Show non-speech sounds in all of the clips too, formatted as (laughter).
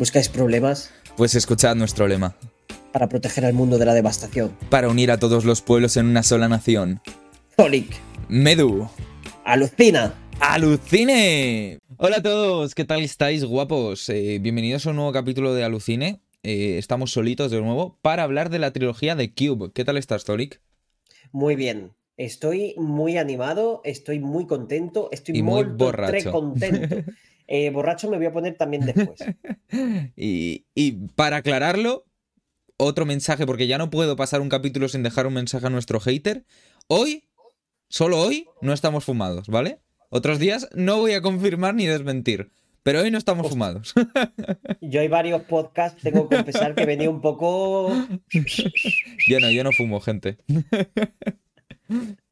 ¿Buscáis problemas? Pues escuchad nuestro lema. Para proteger al mundo de la devastación. Para unir a todos los pueblos en una sola nación. Zolic. Medu. Alucina. ¡Alucine! Hola a todos, ¿qué tal estáis, guapos? Eh, bienvenidos a un nuevo capítulo de Alucine. Eh, estamos solitos de nuevo para hablar de la trilogía de Cube. ¿Qué tal estás, Zolic? Muy bien. Estoy muy animado, estoy muy contento, estoy Y muy borracho. contento. (laughs) Eh, borracho me voy a poner también después. (laughs) Y, y para aclararlo, otro mensaje, porque ya no puedo pasar un capítulo sin dejar un mensaje a nuestro hater. Hoy, solo hoy, no estamos fumados, ¿vale? Otros días no voy a confirmar ni desmentir, pero hoy no estamos fumados. Yo hay varios podcasts, tengo que confesar que venía un poco... (laughs) yo no, yo no fumo, gente. (laughs)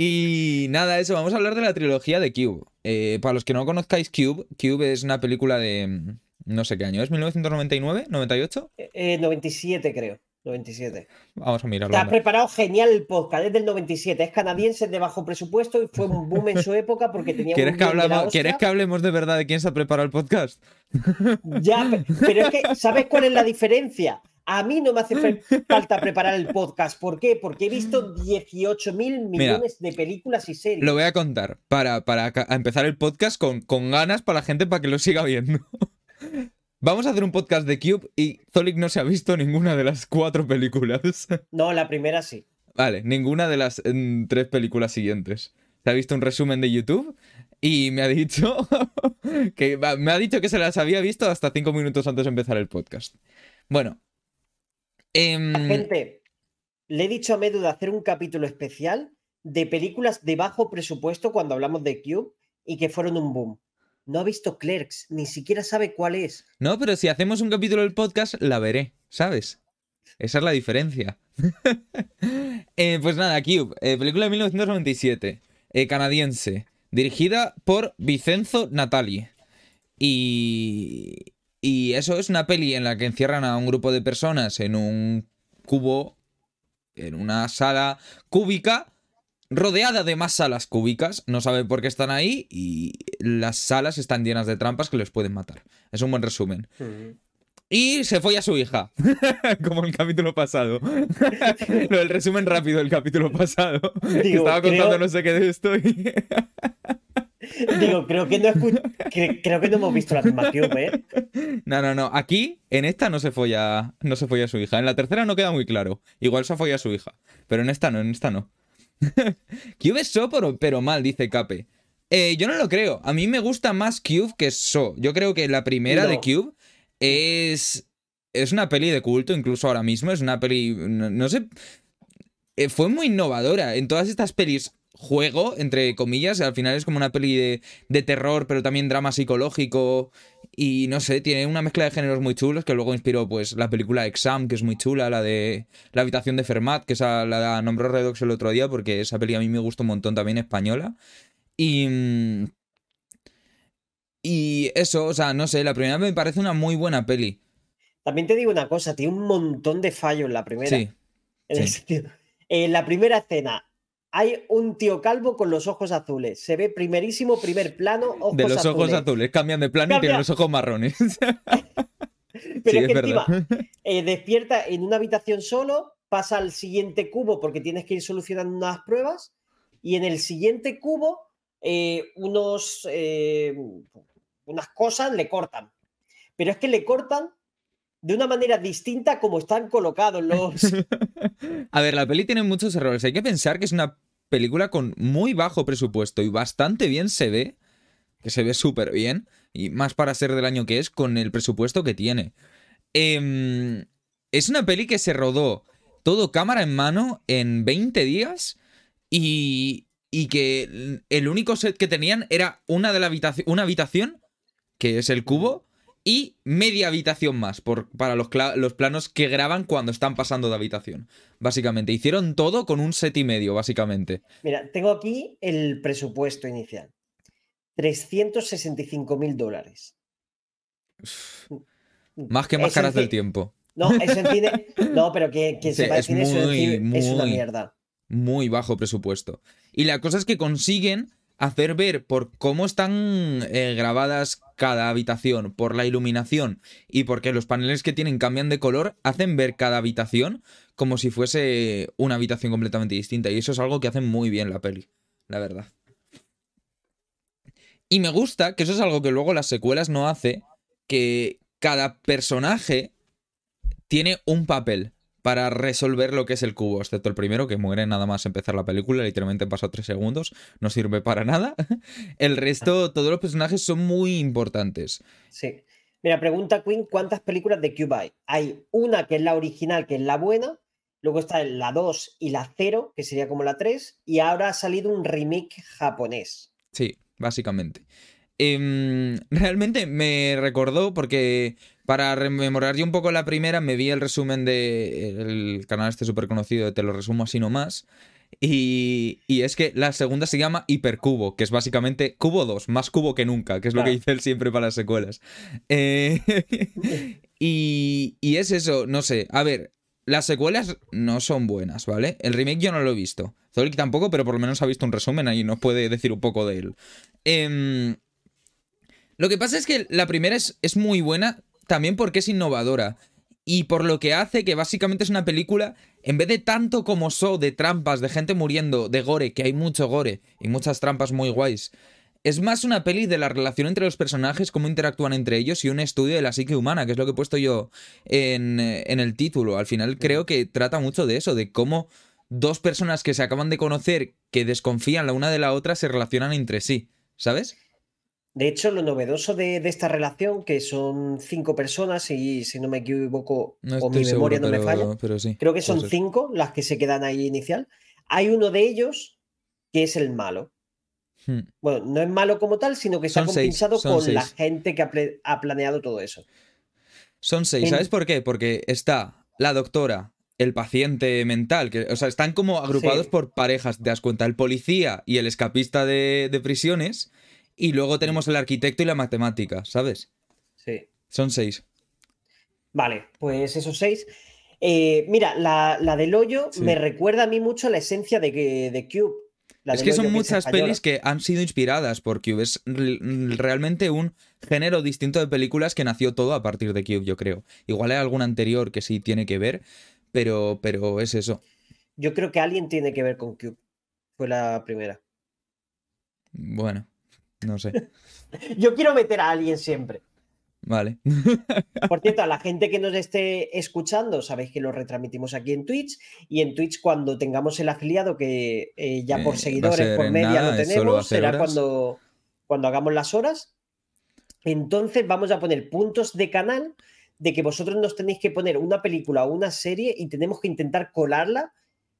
Y nada, eso, vamos a hablar de la trilogía de Cube. Eh, para los que no conozcáis Cube, Cube es una película de... mm, No sé qué año, ¿es 1999? ¿98? Eh, 97 creo, 97. Vamos a mirarlo. Está anda. preparado genial el podcast, es del 97, es canadiense, de bajo presupuesto y fue un boom en su época porque tenía ¿Quieres un que, hablamos. ¿Quieres que hablemos de verdad de quién se ha preparado el podcast? Ya, pe- pero es que, ¿sabes cuál es la diferencia? A mí no me hace (laughs) falta preparar el podcast. ¿Por qué? Porque he visto 18 mil millones de películas y series. Lo voy a contar para, para empezar el podcast con, con ganas para la gente para que lo siga viendo. (laughs) Vamos a hacer un podcast de Cube y Zolik no se ha visto ninguna de las cuatro películas. (laughs) No, la primera sí. Vale, ninguna de las tres películas siguientes. Se ha visto un resumen de YouTube y me ha dicho que me ha dicho que se las había visto hasta cinco minutos antes de empezar el podcast. Bueno. Em, Gente, le he dicho a Medu de hacer un capítulo especial de películas de bajo presupuesto cuando hablamos de Cube y que fueron un boom. No ha visto Clerks, ni siquiera sabe cuál es. No, pero si hacemos un capítulo del podcast, la veré, ¿sabes? Esa es la diferencia. (laughs) Eh, pues nada, Cube, eh, película de 1997, eh, canadiense, dirigida por Vicenzo Natali. Y, y eso es una peli en la que encierran a un grupo de personas en un cubo, en una sala cúbica, rodeada de más salas cúbicas. No sabe por qué están ahí y las salas están llenas de trampas que les pueden matar. Es un buen resumen. Y se fue a su hija, (laughs) como el capítulo pasado. (laughs) Lo del resumen rápido del capítulo pasado. Digo, estaba contando creo- no sé qué de esto y... (laughs) Digo, creo que no cre- creo que no hemos visto la misma Cube, ¿eh? No, no, no. Aquí, en esta no se folla, no se folla a su hija. En la tercera no queda muy claro. Igual se folla a su hija. Pero en esta no, en esta no. (laughs) Cube es So, pero, pero mal, dice Cape. Eh, yo no lo creo. A mí me gusta más Cube que So. Yo creo que la primera No. de Cube es. Es una peli de culto, incluso ahora mismo. Es una peli. No, no sé. eh, fue muy innovadora. En todas estas pelis, juego, entre comillas, al final es como una peli de, de terror, pero también drama psicológico. Y no sé, tiene una mezcla de géneros muy chulos que luego inspiró pues la película Exam, que es muy chula, la de La habitación de Fermat, que esa la nombró Redox el otro día porque esa peli a mí me gusta un montón también española. Y y eso, o sea, no sé, la primera me parece una muy buena peli. También te digo una cosa, tiene un montón de fallos en la primera. Sí. En el sí. sentido- En la primera escena hay un tío calvo con los ojos azules. Se ve primerísimo, primer plano, ojos De los ojos azules. cambian de plano y tienen los ojos marrones. (laughs) Pero Sí, es que es encima eh, despierta en una habitación solo, pasa al siguiente cubo porque tienes que ir solucionando unas pruebas y en el siguiente cubo eh, unos, eh, unas cosas le cortan. Pero es que le cortan de una manera distinta como están colocados los... (laughs) A ver, la peli tiene muchos errores. Hay que pensar que es una película con muy bajo presupuesto y bastante bien se ve, que se ve súper bien, y más para ser del año que es, con el presupuesto que tiene. Em, es una peli que se rodó todo cámara en mano en 20 días y, y que el único set que tenían era una, de la habitación, una habitación, que es el cubo, y media habitación más por, para los, los planos que graban cuando están pasando de habitación. Básicamente, hicieron todo con un set y medio, básicamente. Mira, tengo aquí el presupuesto inicial. 365 mil dólares. Más que máscaras del tiempo. No, eso en cine. (laughs) No, pero que, que Sí, sepa es cine, eso en muy, cine es una muy- mierda. Muy bajo presupuesto. Y la cosa es que consiguen hacer ver por cómo están eh, grabadas cada habitación por la iluminación y porque los paneles que tienen cambian de color, hacen ver cada habitación como si fuese una habitación completamente distinta. Y eso es algo que hacen muy bien la peli, la verdad. Y me gusta, que eso es algo que luego las secuelas no hace, que cada personaje tiene un papel para resolver lo que es el cubo, excepto el primero que muere nada más empezar la película, literalmente pasa tres segundos, no sirve para nada. (laughs) El resto, todos los personajes son muy importantes. Sí. Mira, pregunta Queen, ¿cuántas películas de Cube hay? Hay una que es la original, que es la buena, luego está la 2 y la 0, que sería como la 3, y ahora ha salido un remake japonés. Sí, básicamente. Em, (laughs) realmente me recordó porque para rememorar yo un poco la primera me vi el resumen del canal este súper conocido Te lo resumo así nomás. Y, y, es que la segunda se llama Hipercubo, que es básicamente Cubo 2, más cubo que nunca, que es lo que dice él siempre para las secuelas. Eh, (laughs) y, y es eso, no sé, a ver, las secuelas no son buenas, ¿vale? El remake yo no lo he visto. Zolik tampoco, pero por lo menos ha visto un resumen ahí, nos puede decir un poco de él. Eh, lo que pasa es que la primera es, es muy buena también porque es innovadora. Y por lo que hace que básicamente es una película, en vez de tanto como so de trampas, de gente muriendo, de gore, que hay mucho gore y muchas trampas muy guays, es más una peli de la relación entre los personajes, cómo interactúan entre ellos y un estudio de la psique humana, que es lo que he puesto yo en, en el título. Al final creo que trata mucho de eso, de cómo dos personas que se acaban de conocer, que desconfían la una de la otra, se relacionan entre sí, ¿sabes? De hecho, lo novedoso de, esta relación, que son cinco personas, y si no me equivoco, o mi memoria no me falla, creo que son cinco las que se quedan ahí inicial. Hay uno de ellos que es el malo. Hmm. Bueno, no es malo como tal, sino que se ha compensado con la gente que ha, planeado todo eso. Son seis, ¿sabes por qué? Porque está la doctora, el paciente mental, que, o sea, están como agrupados por parejas, te das cuenta, el policía y el escapista de, de prisiones y luego tenemos el arquitecto y la matemática, ¿sabes? Sí. Son seis. Vale, pues esos seis. Eh, mira, la, del hoyo me recuerda a mí mucho la esencia de, de Cube. es que son muchas pelis que han sido inspiradas por Cube. Es realmente un género distinto de películas que nació todo a partir de Cube, yo creo. Igual hay alguna anterior que sí tiene que ver, pero, pero es eso. Yo creo que alguien tiene que ver con Cube. Fue la primera. Bueno. No sé. (laughs) Yo quiero meter a alguien siempre. Vale. (laughs) Por cierto, a la gente que nos esté escuchando, sabéis que lo retransmitimos aquí en Twitch y en Twitch cuando tengamos el afiliado, que eh, ya por eh, seguidores, por media lo tenemos, será cuando, cuando hagamos las horas. Entonces vamos a poner puntos de canal de que vosotros nos tenéis que poner una película o una serie y tenemos que intentar colarla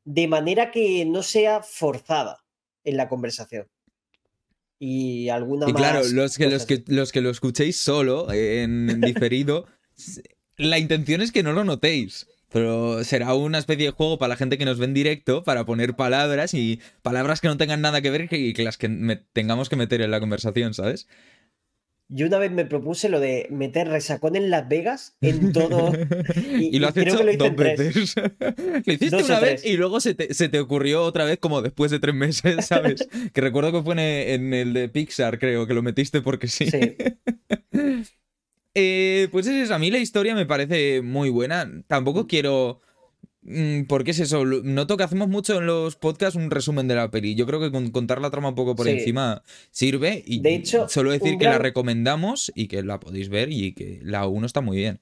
de manera que no sea forzada en la conversación y alguna y claro, los que, los que, los que lo escuchéis solo, en (laughs) diferido, la intención es que no lo notéis. Pero será una especie de juego para la gente que nos ve en directo, para poner palabras y palabras que no tengan nada que ver y que las que tengamos que meter en la conversación, ¿sabes? Yo una vez me propuse lo de meter resacón en Las Vegas en todo. (laughs) Y, lo has hecho dos veces. (laughs) lo hiciste una vez y luego se te, ocurrió otra vez como después de tres meses, (laughs) ¿sabes? que recuerdo que fue en, el de Pixar, creo, que lo metiste porque sí. Sí. Eh, pues es eso, a mí la historia me parece muy buena. Tampoco quiero Mm, porque es eso, noto que hacemos mucho en los podcasts un resumen de la peli. Yo creo que con contar la trama un poco por encima sirve y de hecho, solo decir que la recomendamos y que la podéis ver y que la 1 está muy bien.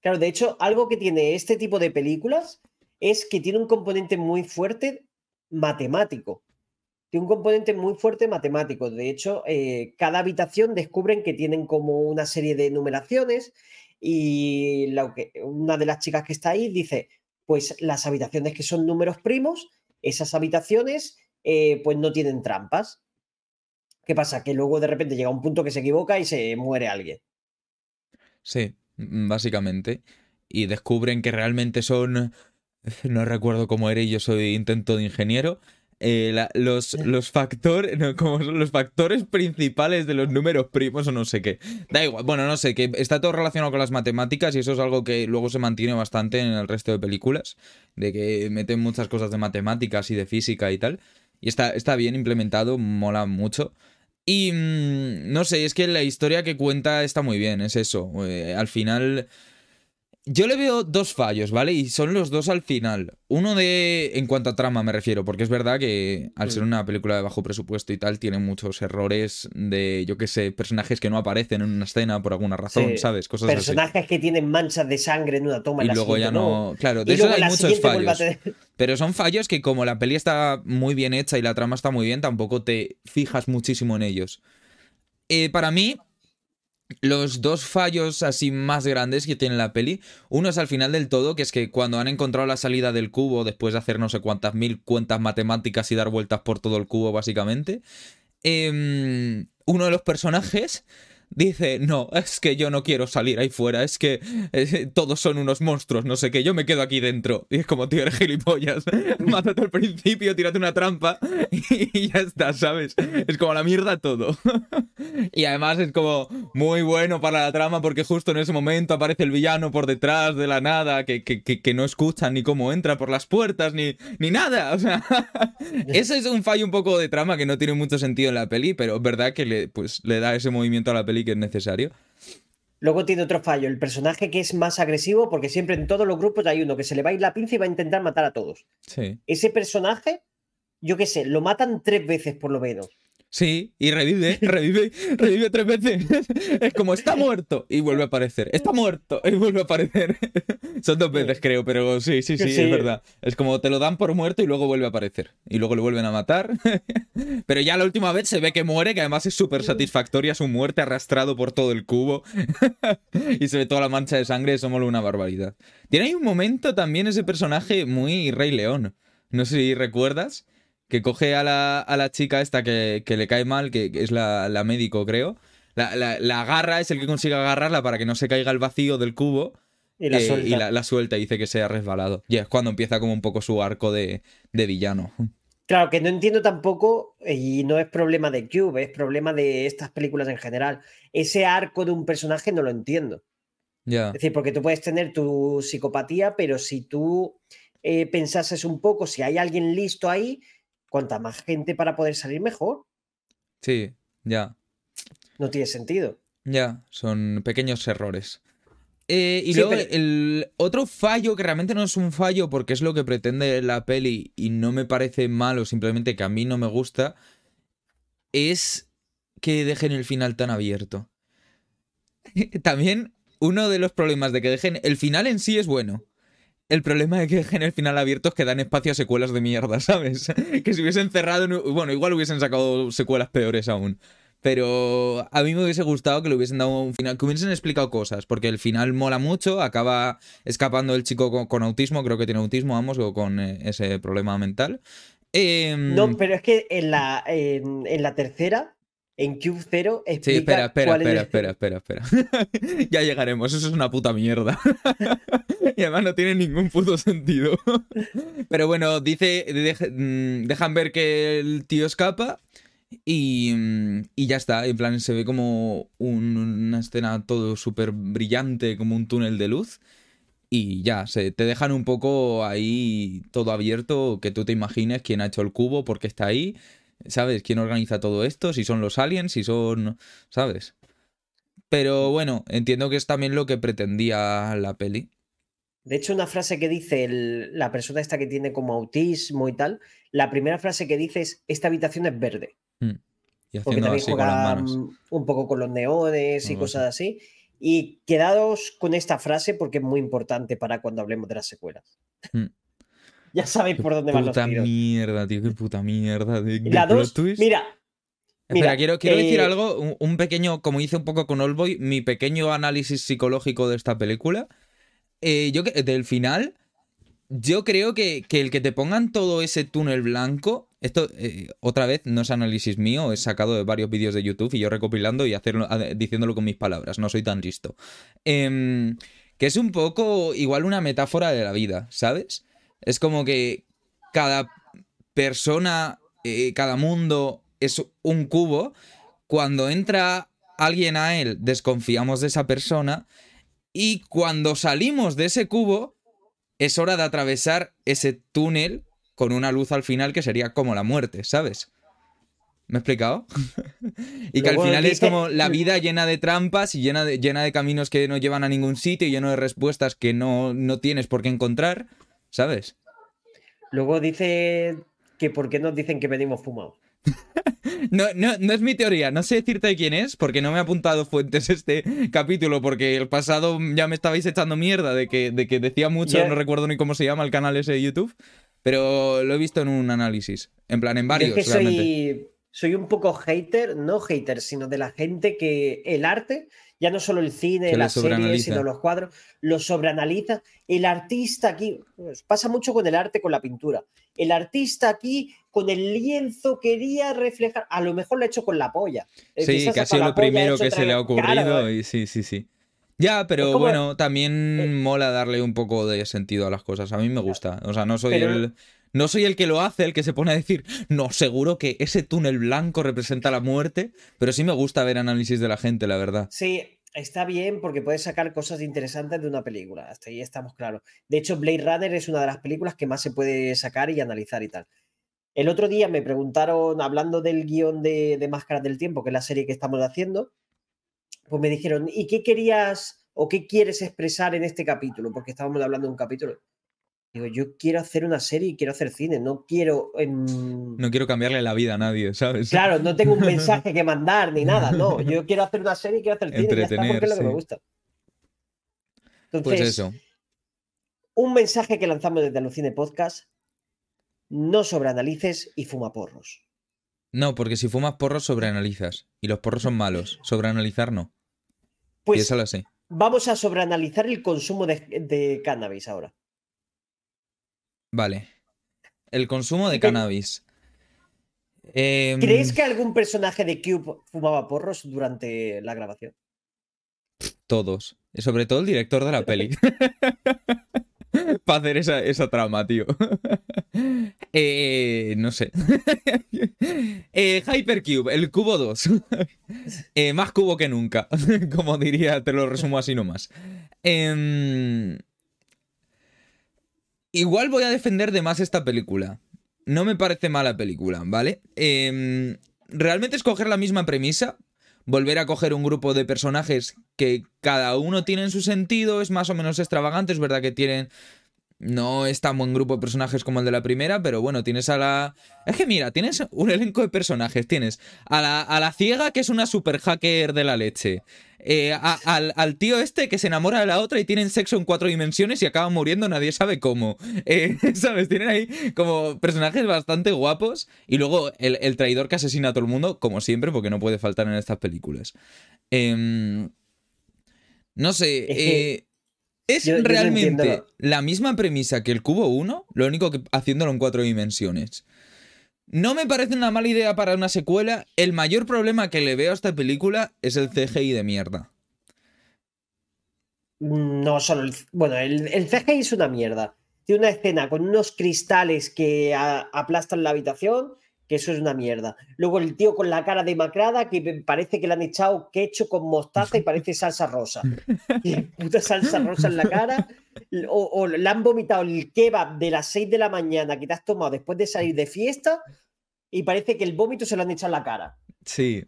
Claro, de hecho, algo que tiene este tipo de películas es que tiene un componente muy fuerte matemático. Tiene un componente muy fuerte matemático. De hecho, eh, cada habitación descubren que tienen como una serie de numeraciones y una de las chicas que está ahí dice, pues las habitaciones que son números primos, esas habitaciones eh, pues no tienen trampas. ¿Qué pasa? Que luego de repente llega un punto que se equivoca y se muere alguien. Sí, básicamente. Y descubren que realmente son... (laughs) No recuerdo cómo era yo soy intento de ingeniero. Eh, los, los, factores, como son los factores principales de los números primos o no sé qué. Da igual, bueno, no sé, que está todo relacionado con las matemáticas y eso es algo que luego se mantiene bastante en el resto de películas, de que meten muchas cosas de matemáticas y de física y tal. Y está, está bien implementado, mola mucho. Y mm, no sé, es que la historia que cuenta está muy bien, es eso. Eh, al final yo le veo dos fallos, ¿vale? Y son los dos al final. Uno de. En cuanto a trama me refiero, porque es verdad que al ser mm. una película de bajo presupuesto y tal, tiene muchos errores de, yo qué sé, personajes que no aparecen en una escena por alguna razón, ¿sabes? Cosas personajes que tienen manchas de sangre en una toma. Y, luego ya no. Claro, de eso hay muchos fallos. (laughs) Pero son fallos que, como la peli está muy bien hecha y la trama está muy bien, tampoco te fijas muchísimo en ellos. Eh, para mí, los dos fallos así más grandes que tiene la peli. Uno es al final del todo, que es que cuando han encontrado la salida del cubo, después de hacer no sé cuántas mil cuentas matemáticas y dar vueltas por todo el cubo, básicamente, em, uno de los personajes dice, no, es que yo no quiero salir ahí fuera, es que todos son unos monstruos, no sé qué, yo me quedo aquí dentro. Y es como, tío, eres gilipollas, (laughs) mátate al principio, tírate una trampa (laughs) y, ya está, ¿sabes? Es como la mierda todo. (laughs) y además es como muy bueno para la trama porque justo en ese momento aparece el villano por detrás de la nada, que, que, que, no escuchan ni cómo entra por las puertas, ni, ni nada. O sea, ese es un fallo un poco de trama que no tiene mucho sentido en la peli, pero es verdad que le, pues, le da ese movimiento a la peli que es necesario. Luego tiene otro fallo, el personaje que es más agresivo, porque siempre en todos los grupos hay uno que se le va a ir la pinza y va a intentar matar a todos. Sí. Ese personaje, yo qué sé, lo matan tres veces por lo menos. Sí, y revive, (laughs) revive, revive tres veces. (laughs) Es como está muerto y vuelve a aparecer. Está muerto y vuelve a aparecer. (laughs) Son dos veces, creo, pero sí, sí, sí, es verdad. Es como te lo dan por muerto y luego vuelve a aparecer. Y luego lo vuelven a matar. Pero ya la última vez se ve que muere, que además es súper satisfactoria su muerte arrastrado por todo el cubo. Y se ve toda la mancha de sangre, eso mola una barbaridad. Tiene ahí un momento también ese personaje muy Rey León. No sé si recuerdas que coge a la, a la chica esta que, le cae mal, que, es la, médico, creo. La, la, agarra, es el que consigue agarrarla para que no se caiga el vacío del cubo. Y la, suelta. y la, suelta. y dice que se ha resbalado. Y es cuando empieza como un poco su arco de, villano. Claro, que no entiendo tampoco, y no es problema de Cube, es problema de estas películas en general. Ese arco de un personaje no lo entiendo. Es decir, porque tú puedes tener tu psicopatía, pero si tú eh, pensases un poco, si hay alguien listo ahí, cuanta más gente para poder salir mejor. Sí, ya. No tiene sentido. Ya, son pequeños errores. Eh, y luego el otro fallo, que realmente no es un fallo porque es lo que pretende la peli y no me parece malo, simplemente que a mí no me gusta, es que dejen el final tan abierto. (laughs) También uno de los problemas de que dejen el final en sí es bueno. El problema de que dejen el final abierto es que dan espacio a secuelas de mierda, (laughs) ¿sabes? que si hubiesen cerrado, bueno, igual hubiesen sacado secuelas peores aún. Pero a mí me hubiese gustado que le hubiesen dado un final, que hubiesen explicado cosas, porque el final mola mucho, acaba escapando el chico con, autismo, creo que tiene autismo, vamos, o con eh, ese problema mental. Em, no, pero es que en la, en la tercera en Cube 0 explica Sí, espera, espera, espera, espera, espera, espera, ya llegaremos, eso es una puta mierda. (laughs) y además no tiene ningún puto sentido. (laughs) Pero bueno, dice, mm, dejan ver que el tío escapa y, mm, y ya está. En plan, se ve como una escena todo súper brillante, como un túnel de luz. Y ya, se, te dejan un poco ahí todo abierto, que tú te imagines quién ha hecho el cubo, por qué está ahí ¿Sabes? ¿Quién organiza todo esto? Si son los aliens, si son... ¿Sabes? Pero bueno, entiendo que es también lo que pretendía la peli. De hecho, una frase que dice la persona esta que tiene como autismo y tal, la primera frase que dice es, esta habitación es verde. Mm. Y Porque también juega un poco con los neones y cosas así. Y quedados con esta frase porque es muy importante para cuando hablemos de las secuelas. Mm. Ya sabéis por dónde van los tiros. Puta mierda, tío, qué puta mierda. De, la dos, mira. Espera, quiero, quiero decir eh, algo, un, pequeño, como hice un poco con Oldboy, mi pequeño análisis psicológico de esta película. Eh, yo que del final, yo creo que, el que te pongan todo ese túnel blanco, esto eh, otra vez no es análisis mío, es sacado de varios vídeos de YouTube y yo recopilando y hacerlo, diciéndolo con mis palabras, no soy tan listo. Em, que es un poco igual una metáfora de la vida, ¿sabes? Es como que cada persona, eh, cada mundo es un cubo. Cuando entra alguien a él, desconfiamos de esa persona. Y cuando salimos de ese cubo, es hora de atravesar ese túnel con una luz al final que sería como la muerte, ¿sabes? ¿Me he explicado? (laughs) y que al final es como la vida llena de trampas y llena de, llena de caminos que no llevan a ningún sitio y lleno de respuestas que no, no tienes por qué encontrar, ¿sabes? Luego dice que por qué nos dicen que venimos fumados. (laughs) No, no, no es mi teoría, no sé decirte de quién es, porque no me ha apuntado fuentes este capítulo, porque el pasado ya me estabais echando mierda de que, de que decía mucho, no recuerdo ni cómo se llama el canal ese de YouTube, pero lo he visto en un análisis, en plan, en varios, es que realmente. soy, soy un poco hater, no hater, sino de la gente que el arte, ya no solo el cine, las series, sino los cuadros, lo sobreanaliza. El artista aquí, pues, pasa mucho con el arte, con la pintura. El artista aquí, con el lienzo, quería reflejar, a lo mejor lo ha hecho con la polla. Sí, que ha sido lo primero que se le ha ocurrido y sí, sí, sí. Ya, pero como- bueno, también eh, mola darle un poco de sentido a las cosas. A mí me gusta. O sea, no soy Pero- el. No soy el que lo hace, el que se pone a decir, no, seguro que ese túnel blanco representa la muerte, pero sí me gusta ver análisis de la gente, la verdad. Sí, está bien porque puedes sacar cosas interesantes de una película. Hasta ahí estamos claros. De hecho, Blade Runner es una de las películas que más se puede sacar y analizar y tal. El otro día me preguntaron, hablando del guion de, de Máscaras del Tiempo, que es la serie que estamos haciendo, pues me dijeron, ¿y qué querías o qué quieres expresar en este capítulo? Porque estábamos hablando de un capítulo. Digo, yo quiero hacer una serie y quiero hacer cine, no quiero... em, No quiero cambiarle la vida a nadie, ¿sabes? Claro, no tengo un (laughs) mensaje que mandar ni nada, no. (laughs) Yo quiero hacer una serie y quiero hacer cine. y ya está, porque es lo que me Entretener, gusta. Pues Entonces, eso. un mensaje que lanzamos desde Alucine Podcast: no sobreanalices y fuma porros. No, porque si fumas porros, sobreanalizas. Y los porros son malos. Sobreanalizar no. Pues Piénsalo así. vamos a sobreanalizar el consumo de, de cannabis ahora. Vale. El consumo de ¿Qué- cannabis. Em, ¿Crees que algún personaje de Cube fumaba porros durante la grabación? Todos. Y sobre todo el director de la (laughs) peli. (laughs) Para hacer esa, esa trama, tío. (laughs) Eh, no sé. Eh, Hypercube, el cubo 2. Eh, más cubo que nunca. Como diría, te lo resumo así nomás. Em, Igual voy a defender de más esta película. No me parece mala película, ¿vale? Em, realmente escoger la misma premisa, volver a coger un grupo de personajes que cada uno tiene su sentido, es más o menos extravagante, es verdad que tienen... No es tan buen grupo de personajes como el de la primera, pero bueno, tienes a la... Es que mira, tienes un elenco de personajes. Tienes a la, a la ciega, que es una super hacker de la leche. Eh, a- al, al tío este que se enamora de la otra y tienen sexo en cuatro dimensiones y acaban muriendo, nadie sabe cómo. (laughs) Eh, ¿Sabes? Tienen ahí como personajes bastante guapos. Y luego el, el traidor que asesina a todo el mundo, como siempre, porque no puede faltar en estas películas. Em, no sé. Es yo- no realmente la misma premisa que el cubo 1, lo único que haciéndolo en cuatro dimensiones. No me parece una mala idea para una secuela. El mayor problema que le veo a esta película es el CGI de mierda. No solo el. Bueno, el, el CGI es una mierda. Tiene una escena con unos cristales que a- aplastan la habitación, que eso es una mierda. Luego el tío con la cara demacrada, que parece que le han echado ketchup con mostaza y parece salsa rosa. Y puta salsa rosa en la cara. O, o le han vomitado el kebab de las 6 de la mañana que te has tomado después de salir de fiesta y parece que el vómito se lo han echado en la cara. Sí.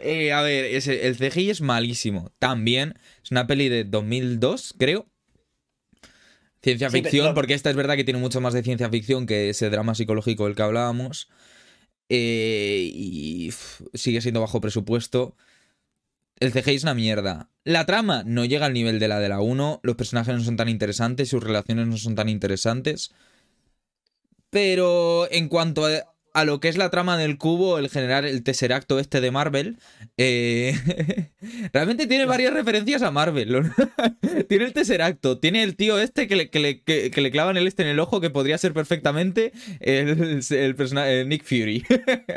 Eh, a ver, ese- el CGI es malísimo. También es una peli de 2002, creo. Ciencia Sí, pero ficción, porque esta es verdad que tiene mucho más de ciencia ficción que ese drama psicológico del que hablábamos. Eh, y uf, sigue siendo bajo presupuesto. El CGI es una mierda. La trama no llega al nivel de la de la 1. Los personajes no son tan interesantes, sus relaciones no son tan interesantes. Pero en cuanto a, a lo que es la trama del cubo, el generar el tesseracto este de Marvel, eh, (laughs) realmente tiene varias referencias a Marvel. (laughs) tiene el tesseracto, tiene el tío este que le, que le, que- que le clavan el este en el ojo, que podría ser perfectamente el, el personaje Nick Fury.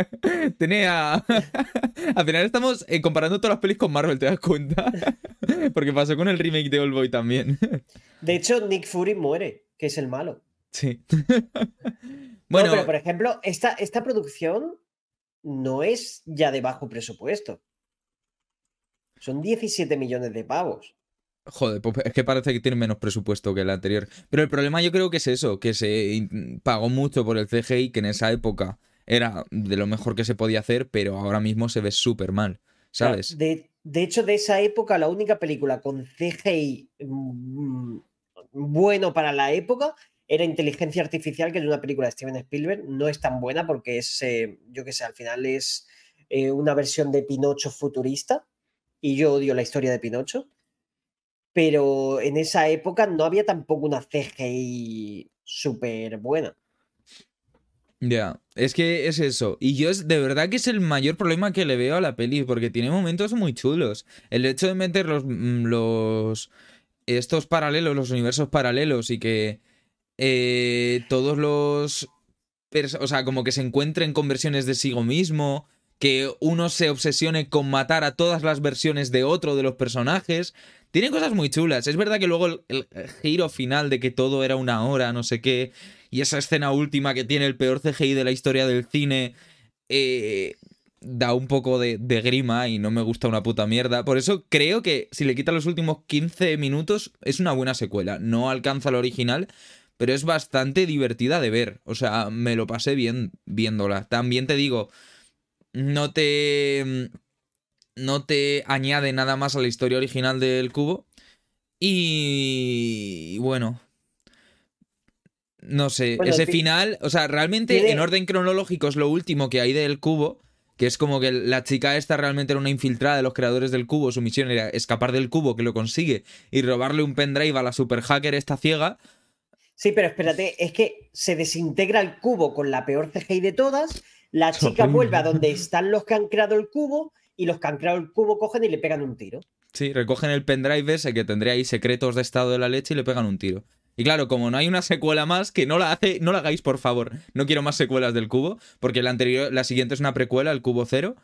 (laughs) tiene a... Al final estamos eh, comparando todas las pelis con Marvel, ¿te das cuenta? Porque pasó con el remake de Oldboy también. De hecho, Nick Fury muere, que es el malo. sí. Bueno, pero por ejemplo, esta, esta producción no es ya de bajo presupuesto. Son 17 millones de pavos. Joder, pues es que parece que tiene menos presupuesto que el anterior. Pero el problema yo creo que es eso, que se pagó mucho por el CGI, que en esa época era de lo mejor que se podía hacer, pero ahora mismo se ve súper mal, ¿sabes? De, de, hecho, de esa época, la única película con CGI mm, bueno para la época era Inteligencia Artificial, que es una película de Steven Spielberg. No es tan buena porque es, eh, yo qué sé, al final es eh, una versión de Pinocho futurista. Y yo odio la historia de Pinocho. Pero en esa época no había tampoco una CGI súper buena. Ya, es que es eso. Y yo es de verdad que es el mayor problema que le veo a la peli, porque tiene momentos muy chulos. El hecho de meter los, mm, los estos paralelos, los universos paralelos y que eh, todos los... O sea, como que se encuentren con versiones de sí mismo, que uno se obsesione con matar a todas las versiones de otro de los personajes. Tiene cosas muy chulas. Es verdad que luego el, el, giro final de que todo era una hora, no sé qué, y esa escena última que tiene el peor CGI de la historia del cine, eh, da un poco de, grima y no me gusta una puta mierda. Por eso creo que si le quitan los últimos 15 minutos es una buena secuela. No alcanza lo original, pero es bastante divertida de ver. O sea, me lo pasé bien viéndola. También te digo, no te. No te añade nada más a la historia original del cubo. Y. Bueno. No sé, bueno, ese final, o sea, realmente ¿tiene? en orden cronológico es lo último que hay del cubo, que es como que la chica esta realmente era una infiltrada de los creadores del cubo, su misión era escapar del cubo, que lo consigue, y robarle un pendrive a la super hacker esta ciega, Sí, pero espérate, es que se desintegra el cubo con la peor CGI de todas, la chica vuelve a donde (laughs) están los que han creado el cubo y los que han creado el cubo cogen y le pegan un tiro. Sí, recogen el pendrive ese que tendría ahí secretos de estado de la leche y le pegan un tiro. Y claro, como no hay una secuela más, que no la hace, no la hagáis, por favor. No quiero más secuelas del cubo, porque la anterior, la siguiente es una precuela, el cubo cero.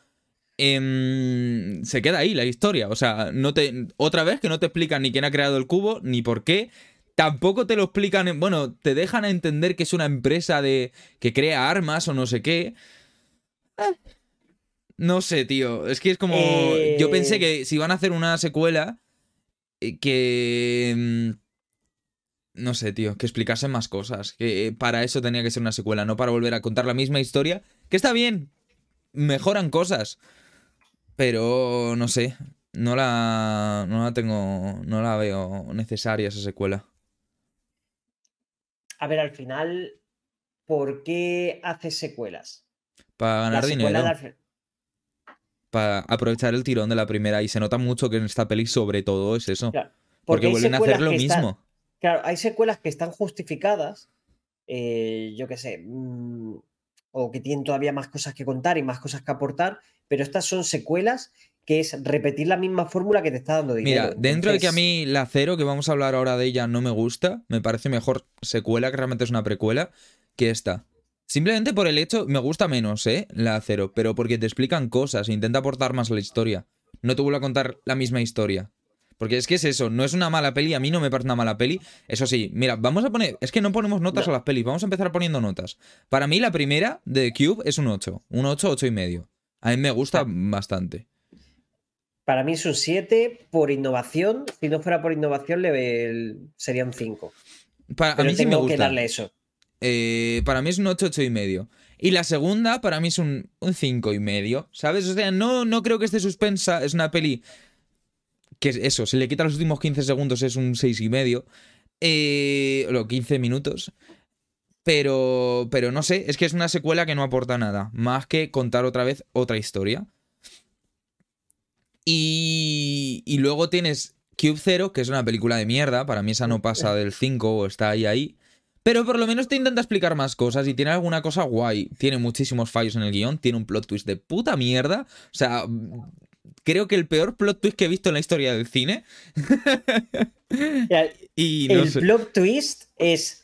Eh, se queda ahí la historia. O sea, no te. Otra vez que no te explican ni quién ha creado el cubo, ni por qué, tampoco te lo explican, bueno, te dejan a entender que es una empresa de que crea armas o no sé qué. Eh, no sé, tío, es que es como eh... yo pensé que si van a hacer una secuela eh, que mm, no sé, tío, que explicasen más cosas, que para eso tenía que ser una secuela, no para volver a contar la misma historia, que está bien, mejoran cosas, pero no sé, no la no la tengo, no la veo necesaria esa secuela. A ver, al final, ¿por qué haces secuelas? Para ganar dinero. Para aprovechar el tirón de la primera. Y se nota mucho que en esta peli, sobre todo, es eso. Claro, porque, porque vuelven a hacer lo mismo. Están... Claro, hay secuelas que están justificadas. Eh, yo qué sé. Mmm, o que tienen todavía más cosas que contar y más cosas que aportar. Pero estas son secuelas que es repetir la misma fórmula que te está dando dinero. Mira, dentro Entonces... de que a mí la cero, que vamos a hablar ahora de ella, no me gusta, me parece mejor secuela, que realmente es una precuela, que esta. Simplemente por el hecho, me gusta menos, ¿eh? La cero, pero porque te explican cosas, intenta aportar más a la historia. No te vuelvo a contar la misma historia. Porque es que es eso, no es una mala peli, a mí no me parece una mala peli. Eso sí, mira, vamos a poner. Es que no ponemos notas no. a las pelis, vamos a empezar poniendo notas. Para mí, la primera de Cube es un 8. Un 8, 8 y medio. A mí me gusta ah. bastante. Para mí es un 7 por innovación. Si no fuera por innovación, le sería un 5. Para, a mí sí me gusta. que darle eso. Eh, para mí es un 8, 8 y medio. Y la segunda, para mí es un, un 5 y medio. ¿Sabes? O sea, no, no creo que esté suspensa. Es una peli que es eso, si le quitan los últimos 15 segundos es un 6 y medio. Eh, o 15 minutos. Pero, pero no sé, es que es una secuela que no aporta nada. Más que contar otra vez otra historia. Y, y luego tienes Cube Zero, que es una película de mierda. Para mí esa no pasa del 5 o está ahí ahí. Pero por lo menos te intenta explicar más cosas y tiene alguna cosa guay. Tiene muchísimos fallos en el guion, tiene un plot twist de puta mierda. O sea, creo que el peor plot twist que he visto en la historia del cine. (laughs) y no el sé. plot twist es.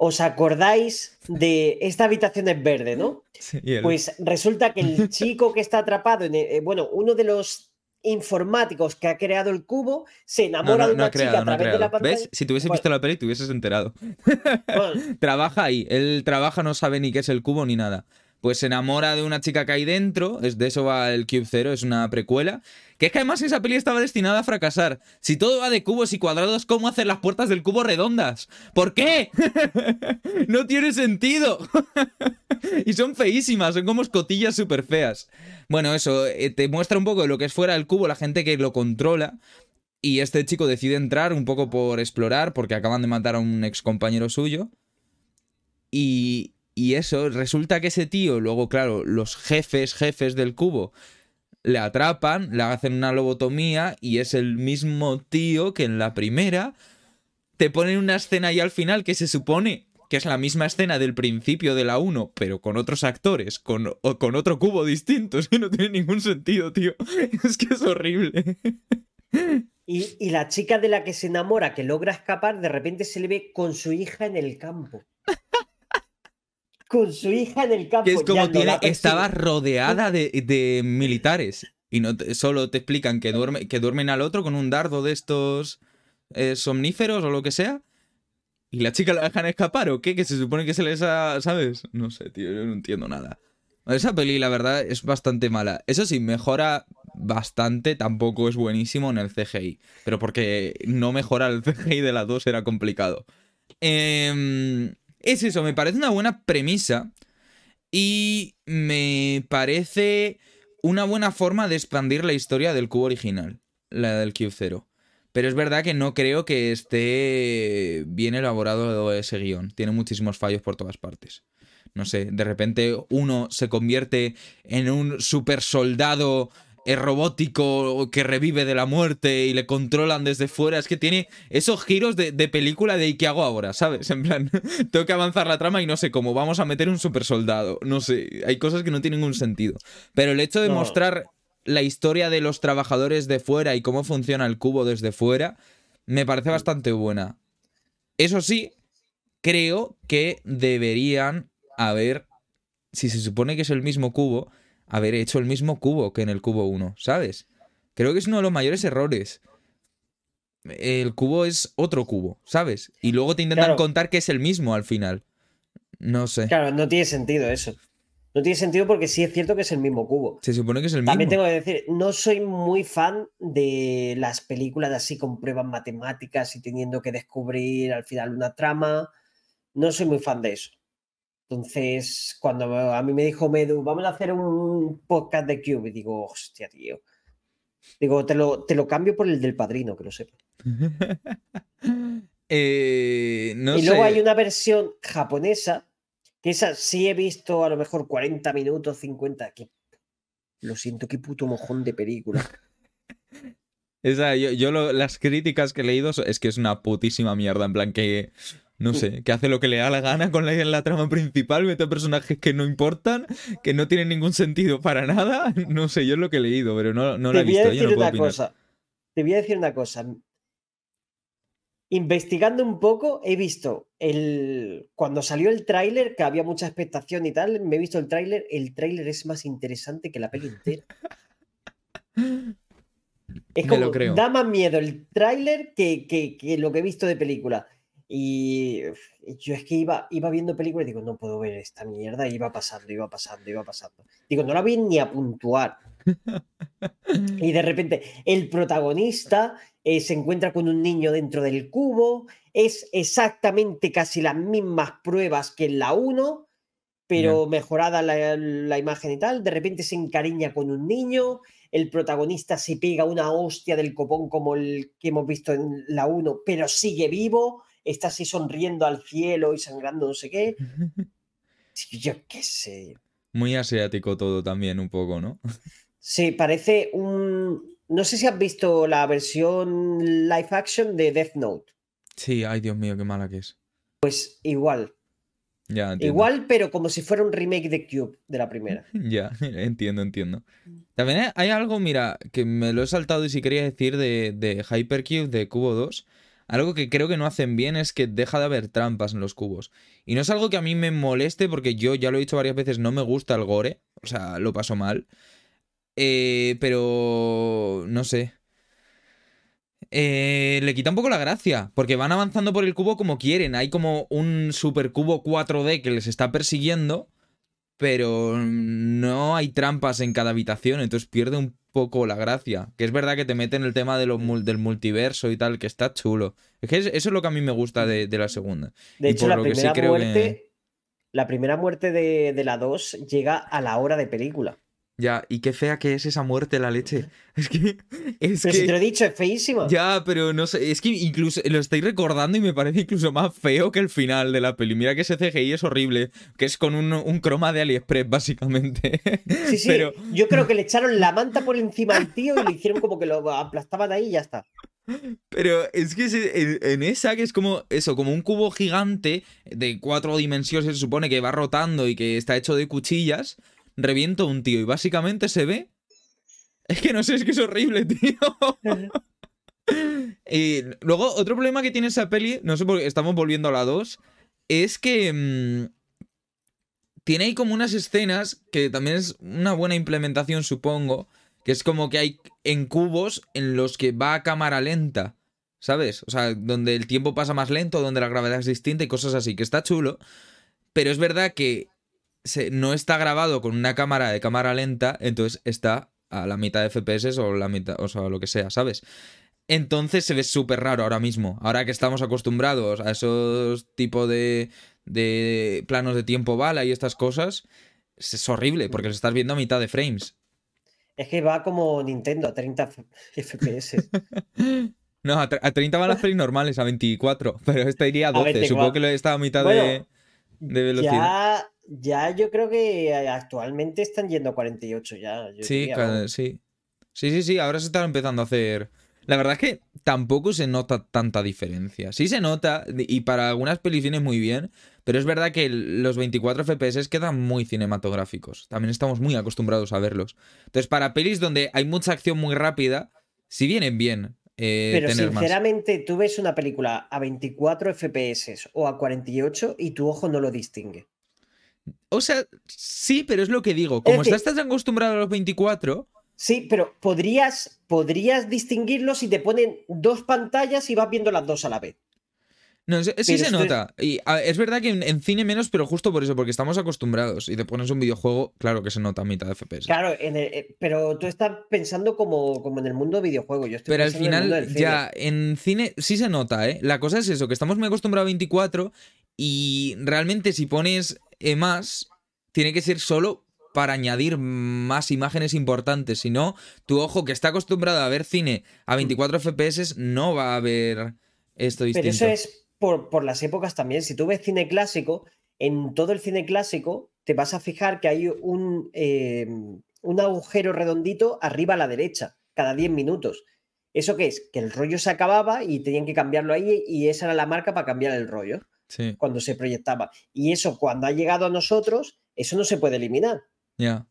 ¿Os acordáis de esta habitación es verde, no? Sí, el... Pues resulta que el (laughs) chico que está atrapado en el, eh, bueno, uno de los informáticos que ha creado el cubo se enamora no, no, de una no creado, chica a través de la pantalla. ¿Ves? Si te hubiese visto la peli, te hubieses enterado. Bueno. (laughs) trabaja ahí. Él trabaja, no sabe ni qué es el cubo ni nada. Pues se enamora de una chica que hay dentro, es de eso va el Cube Zero, es una precuela, que es que además esa peli estaba destinada a fracasar. Si todo va de cubos y cuadrados, ¿cómo hacer las puertas del cubo redondas? ¿Por qué? (laughs) no tiene sentido. (laughs) y son feísimas, son como escotillas súper feas. Bueno, eso, eh, te muestra un poco de lo que es fuera del cubo, la gente que lo controla. Y este chico decide entrar un poco por explorar, porque acaban de matar a un ex compañero suyo. Y, y eso, resulta que ese tío, luego, claro, los jefes, jefes del cubo, le atrapan, le hacen una lobotomía y es el mismo tío que en la primera te ponen una escena ahí al final que se supone que es la misma escena del principio de la 1, pero con otros actores, con, o con otro cubo distinto. (laughs) Es que no tiene ningún sentido, tío. (laughs) Es que es horrible. Y, y, la chica de la que se enamora, que logra escapar, de repente se le ve con su hija en el campo. Con su hija en el campo. Que es como tiene, estaba rodeada de, de, militares. Y no solo te explican que, duerme, que duermen al otro con un dardo de estos eh, somníferos o lo que sea. ¿Y la chica la dejan escapar o qué? Que se supone que se les ha... ¿Sabes? No sé, tío, yo no entiendo nada. Esa peli, la verdad, es bastante mala. Eso sí, mejora bastante, tampoco es buenísimo en el CGI. Pero porque no mejorar el CGI de la 2 era complicado. Eh, es eso, me parece una buena premisa. Y me parece una buena forma de expandir la historia del cubo original, la del Cube Zero. Pero es verdad que no creo que esté bien elaborado ese guion. Tiene muchísimos fallos por todas partes. No sé, de repente uno se convierte en un super soldado es robótico que revive de la muerte y le controlan desde fuera. Es que tiene esos giros de, película de ¿y qué hago ahora? ¿Sabes? En plan, (laughs) tengo que avanzar la trama y no sé cómo. Vamos a meter un super soldado. No sé, hay cosas que no tienen ningún sentido. Pero el hecho de mostrar la historia de los trabajadores de fuera y cómo funciona el cubo desde fuera, me parece bastante buena. Eso sí, creo que deberían haber, si se supone que es el mismo cubo, haber hecho el mismo cubo que en el cubo 1, ¿sabes? Creo que es uno de los mayores errores. El cubo es otro cubo, ¿sabes? Y luego te intentan contar que es el mismo al final. No sé. Claro, no tiene sentido eso. No tiene sentido porque sí es cierto que es el mismo cubo. Se supone que es el mismo. También tengo que decir, no soy muy fan de las películas así con pruebas matemáticas y teniendo que descubrir al final una trama. No soy muy fan de eso. Entonces, cuando a mí me dijo Medu, vamos a hacer un podcast de Cube, y digo, hostia, tío. Digo, te lo, te lo cambio por el del padrino, que lo sepa. (laughs) Eh, y luego hay una versión japonesa, que esa sí he visto a lo mejor 40 minutos, 50. Que... Lo siento, qué puto mojón de película. (laughs) Esa, yo, yo las críticas que he leído es que es una putísima mierda. En plan, que no sé, que hace lo que le da la gana con la, la trama principal, mete personajes que no importan, que no tienen ningún sentido para nada. (laughs) No sé, yo es lo que he leído, pero no, no lo he visto. Yo no una cosa. Te voy a decir una cosa. Investigando un poco, he visto el. Cuando salió el tráiler, que había mucha expectación y tal, me he visto el tráiler. El tráiler es más interesante que la peli entera. (laughs) Es como, lo creo. da más miedo el tráiler que, que lo que he visto de película. Y yo es que iba, iba viendo películas y digo, no puedo ver esta mierda. Y iba pasando, iba pasando, iba pasando. Digo, no la vi ni a puntuar. y de repente el protagonista eh, se encuentra con un niño dentro del cubo. Es exactamente casi las mismas pruebas que en la 1, pero mejorada la, la, imagen y tal. De repente se encariña con un niño. El protagonista se pega una hostia del copón como el que hemos visto en la 1, pero sigue vivo está así sonriendo al cielo y sangrando no sé qué. (laughs) Yo qué sé. Muy asiático todo también, un poco, ¿no? Sí, parece un. No sé si has visto la versión live action de Death Note. Sí, ay Dios mío, qué mala que es. Pues igual. Ya, Igual, pero como si fuera un remake de Cube de la primera. (laughs) ya, entiendo, entiendo. También hay algo, mira, que me lo he saltado y si quería decir de, de Hypercube de Cubo 2 algo que creo que no hacen bien es que deja de haber trampas en los cubos. Y no es algo que a mí me moleste porque yo ya lo he dicho varias veces, no me gusta el gore. O sea, lo paso mal. Eh, pero... no sé. Eh, le quita un poco la gracia, porque van avanzando por el cubo como quieren. Hay como un super cubo 4D que les está persiguiendo, pero no hay trampas en cada habitación, entonces pierde un poco la gracia. Que es verdad que te meten el tema de lo, del multiverso y tal, que está chulo. Es que eso es lo que a mí me gusta de, la segunda. De hecho, la primera, muerte, la primera muerte de, de la 2 llega a la hora de película. Ya, y qué fea que es esa muerte, la leche. (laughs) Es que. Es pero que... si te lo he dicho, es feísima. Ya, pero no sé. Es que incluso lo estoy recordando y me parece incluso más feo que el final de la peli. Mira que ese CGI es horrible. Que es con un, un croma de AliExpress, básicamente. Sí, (laughs) sí. Pero... Yo creo que le echaron la manta por encima al tío y le hicieron como que lo aplastaban ahí y ya está. Pero es que en, esa que es como eso, como un cubo gigante de cuatro dimensiones, se supone que va rotando y que está hecho de cuchillas reviento un tío y básicamente se ve. Es que no sé, es que es horrible, (laughs) tío. y luego, otro problema que tiene esa peli, no sé por qué estamos volviendo a la 2, es que mm, tiene ahí como unas escenas que también es una buena implementación, supongo, que es como que hay en cubos en los que va a cámara lenta, ¿sabes? O sea, donde el tiempo pasa más lento, donde la gravedad es distinta y cosas así, que está chulo. Pero es verdad que no está grabado con una cámara de cámara lenta, entonces está a la mitad de FPS o la mitad, o sea, lo que sea, ¿sabes? Entonces se ve súper raro ahora mismo. Ahora que estamos acostumbrados a esos tipos de, de planos de tiempo bala y estas cosas, es horrible porque se estás viendo a mitad de frames. Es que va como Nintendo a 30 FPS. (laughs) no, a, 30 van las pelis normales, a 24, pero esta iría a (laughs) 12. Supongo que lo está a mitad de, de velocidad. Ya ya yo creo que actualmente están yendo a 48 ya. sí, sí. Sí, sí, sí, ahora se está empezando a hacer... La verdad es que tampoco se nota tanta diferencia. Sí se nota, y para algunas pelis viene muy bien, pero es verdad que los 24 FPS quedan muy cinematográficos. También estamos muy acostumbrados a verlos. Entonces, para pelis donde hay mucha acción muy rápida, sí vienen bien. Eh, pero sinceramente, tú ves una película a 24 FPS o a 48 y tu ojo no lo distingue. O sea, sí, pero es lo que digo. Como estás tan acostumbrado a los 24. Sí, pero podrías, podrías distinguirlo si te ponen dos pantallas y vas viendo las dos a la vez. No, sí, se nota. Y es verdad que en, cine menos, pero justo por eso, porque estamos acostumbrados. Y te pones un videojuego, claro que se nota a mitad de FPS. Claro, eh, pero tú estás pensando como, como en el mundo de videojuegos. Yo estoy pero al final, ya, en cine sí se nota, ¿eh? La cosa es eso, que estamos muy acostumbrados a 24 y realmente si pones más tiene que ser solo para añadir más imágenes importantes. Si no, tu ojo que está acostumbrado a ver cine a 24 FPS no va a ver esto distinto. Pero eso es por, las épocas también. Si tú ves cine clásico, en todo el cine clásico te vas a fijar que hay un, em, un agujero redondito arriba a la derecha, cada 10 minutos. ¿Eso qué es? Que el rollo se acababa y tenían que cambiarlo ahí y esa era la marca para cambiar el rollo cuando se proyectaba. Y eso, cuando ha llegado a nosotros, eso no se puede eliminar. Ya.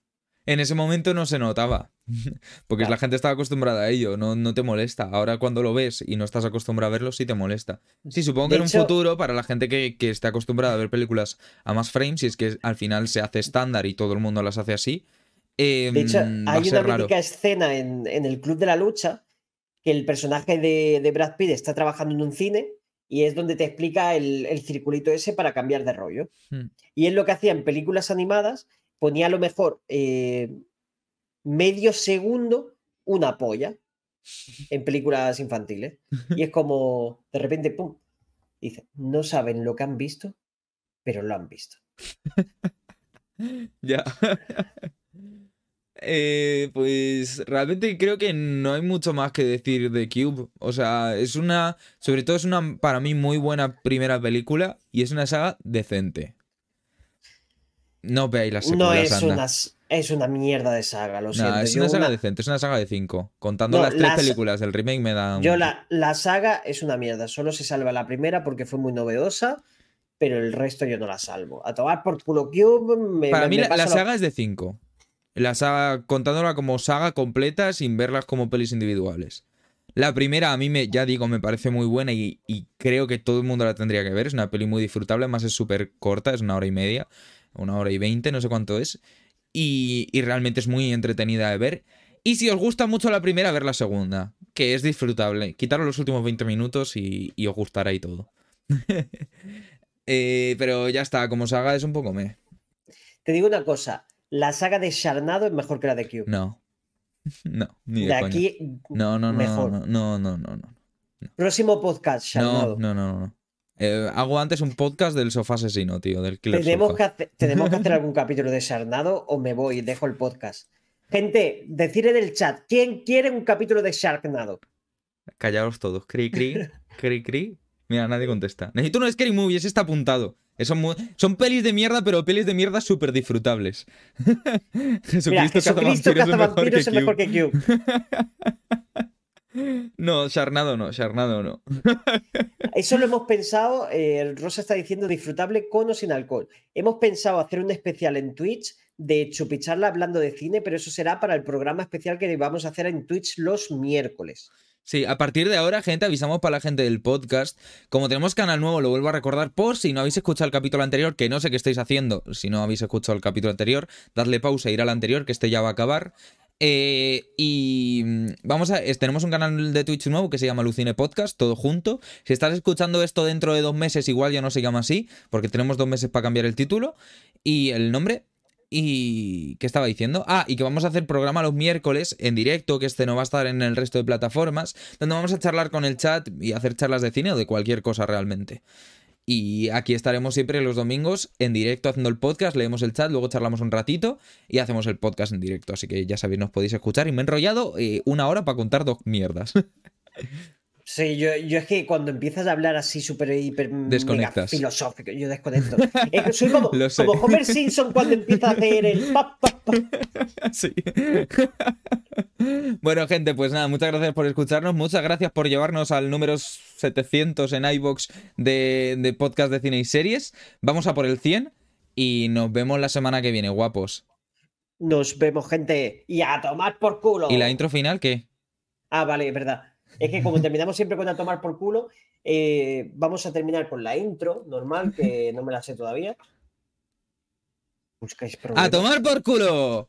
En ese momento no se notaba, (laughs) porque la gente estaba acostumbrada a ello, no, no, te molesta. Ahora cuando lo ves y no estás acostumbrado a verlo, sí te molesta. Sí, supongo que en un futuro, para la gente que, que esté acostumbrada a ver películas a más frames, y es que al final se hace estándar y todo el mundo las hace así. de hecho, em, hay una mítica escena en, en, el Club de la Lucha que el personaje de, de Brad Pitt está trabajando en un cine y es donde te explica el, circulito ese para cambiar de rollo. Hmm. Y es lo que hacía en películas animadas, ponía a lo mejor eh, medio segundo una polla en películas infantiles. Y es como, de repente, ¡pum! Dice, no saben lo que han visto, pero lo han visto. (laughs) ya. Eh, pues realmente creo que no hay mucho más que decir de Cube. O sea, es una. Sobre todo es una, para mí, muy buena primera película y es una saga decente. No veáis las No es una, es una mierda de saga, lo siento. es una saga decente, es una saga de cinco. Contando las tres películas del remake me dan. Yo, la, la saga es una mierda. Solo se salva la primera porque fue muy novedosa pero el resto yo no la salvo. A tomar por culo Cube. Para mí, la, saga es de 5 la saga, contándola como saga completa sin verlas como pelis individuales. La primera a mí me, ya digo, me parece muy buena y, creo que todo el mundo la tendría que ver. Es una peli muy disfrutable, además es súper corta, es una hora y media, una hora y veinte, no sé cuánto es. Y, realmente es muy entretenida de ver. Y si os gusta mucho la primera, ver la segunda, que es disfrutable. Quitaros los últimos 20 minutos y, os gustará y todo. (laughs) Eh, pero ya está, como saga es un poco me. Te digo una cosa, la saga de Sharnado es mejor que la de Cube. No. (laughs) No, ni de, de coña. aquí, No, no, no, mejor. no, no, no, no, no. próximo podcast, No, Sharnado. no, no, no. Eh, hago antes un podcast del sofá asesino, tío, del killer Tenemos que, hacer, (laughs) tenemos que hacer algún capítulo de Sharnado o me voy, dejo el podcast. Gente, decir en el chat, ¿quién quiere un capítulo de Sharknado? Callaos todos. Cri, cri, (laughs) cri, cri. Mira, nadie contesta. Necesito un Scary Movie, ese está apuntado. Mu- son pelis de mierda, pero pelis de mierda súper disfrutables. (laughs) Jesucristo, Jesucristo Cazavampiros Cazavampiros es mejor que Cube. (laughs) No, Sharnado no, Sharnado no. (laughs) Eso lo hemos pensado, eh, Rosa está diciendo disfrutable con o sin alcohol. Hemos pensado hacer un especial en Twitch de Chupicharla hablando de cine, pero eso será para el programa especial que vamos a hacer en Twitch los miércoles. Sí, a partir de ahora, gente, avisamos para la gente del podcast. Como tenemos canal nuevo, lo vuelvo a recordar por si no habéis escuchado el capítulo anterior, que no sé qué estáis haciendo. Si no habéis escuchado el capítulo anterior, dadle pausa e ir al anterior, que este ya va a acabar. Eh, y mm, vamos a. tenemos un canal de Twitch nuevo que se llama Lucine Podcast, todo junto. Si estás escuchando esto dentro de dos meses, igual ya no se llama así, porque tenemos dos meses para cambiar el título y el nombre. Y. ¿Qué estaba diciendo? Ah, y que vamos a hacer programa los miércoles en directo, que este no va a estar en el resto de plataformas, donde vamos a charlar con el chat y hacer charlas de cine o de cualquier cosa realmente. Y aquí estaremos siempre los domingos en directo haciendo el podcast, leemos el chat, luego charlamos un ratito y hacemos el podcast en directo. Así que ya sabéis, nos podéis escuchar. Y me he enrollado eh, una hora para contar dos mierdas. (laughs) Sí, yo, yo es que cuando empiezas a hablar así súper hiper mega filosófico, yo desconecto. Es que soy como, (laughs) como Homer (laughs) Simpson cuando empieza a hacer el pap, pap, pap. Sí. (laughs) bueno, gente, pues nada, muchas gracias por escucharnos. Muchas gracias por llevarnos al número 700 en iBox de, de podcast de cine y series. Vamos a por el 100 y nos vemos la semana que viene, guapos. Nos vemos, gente. Y a tomar por culo. ¿Y la intro final qué? Ah, vale, es verdad. Es que como terminamos siempre con a tomar por culo, eh, vamos a terminar con la intro normal, que no me la sé todavía. Buscáis ¡A problemas. tomar por culo!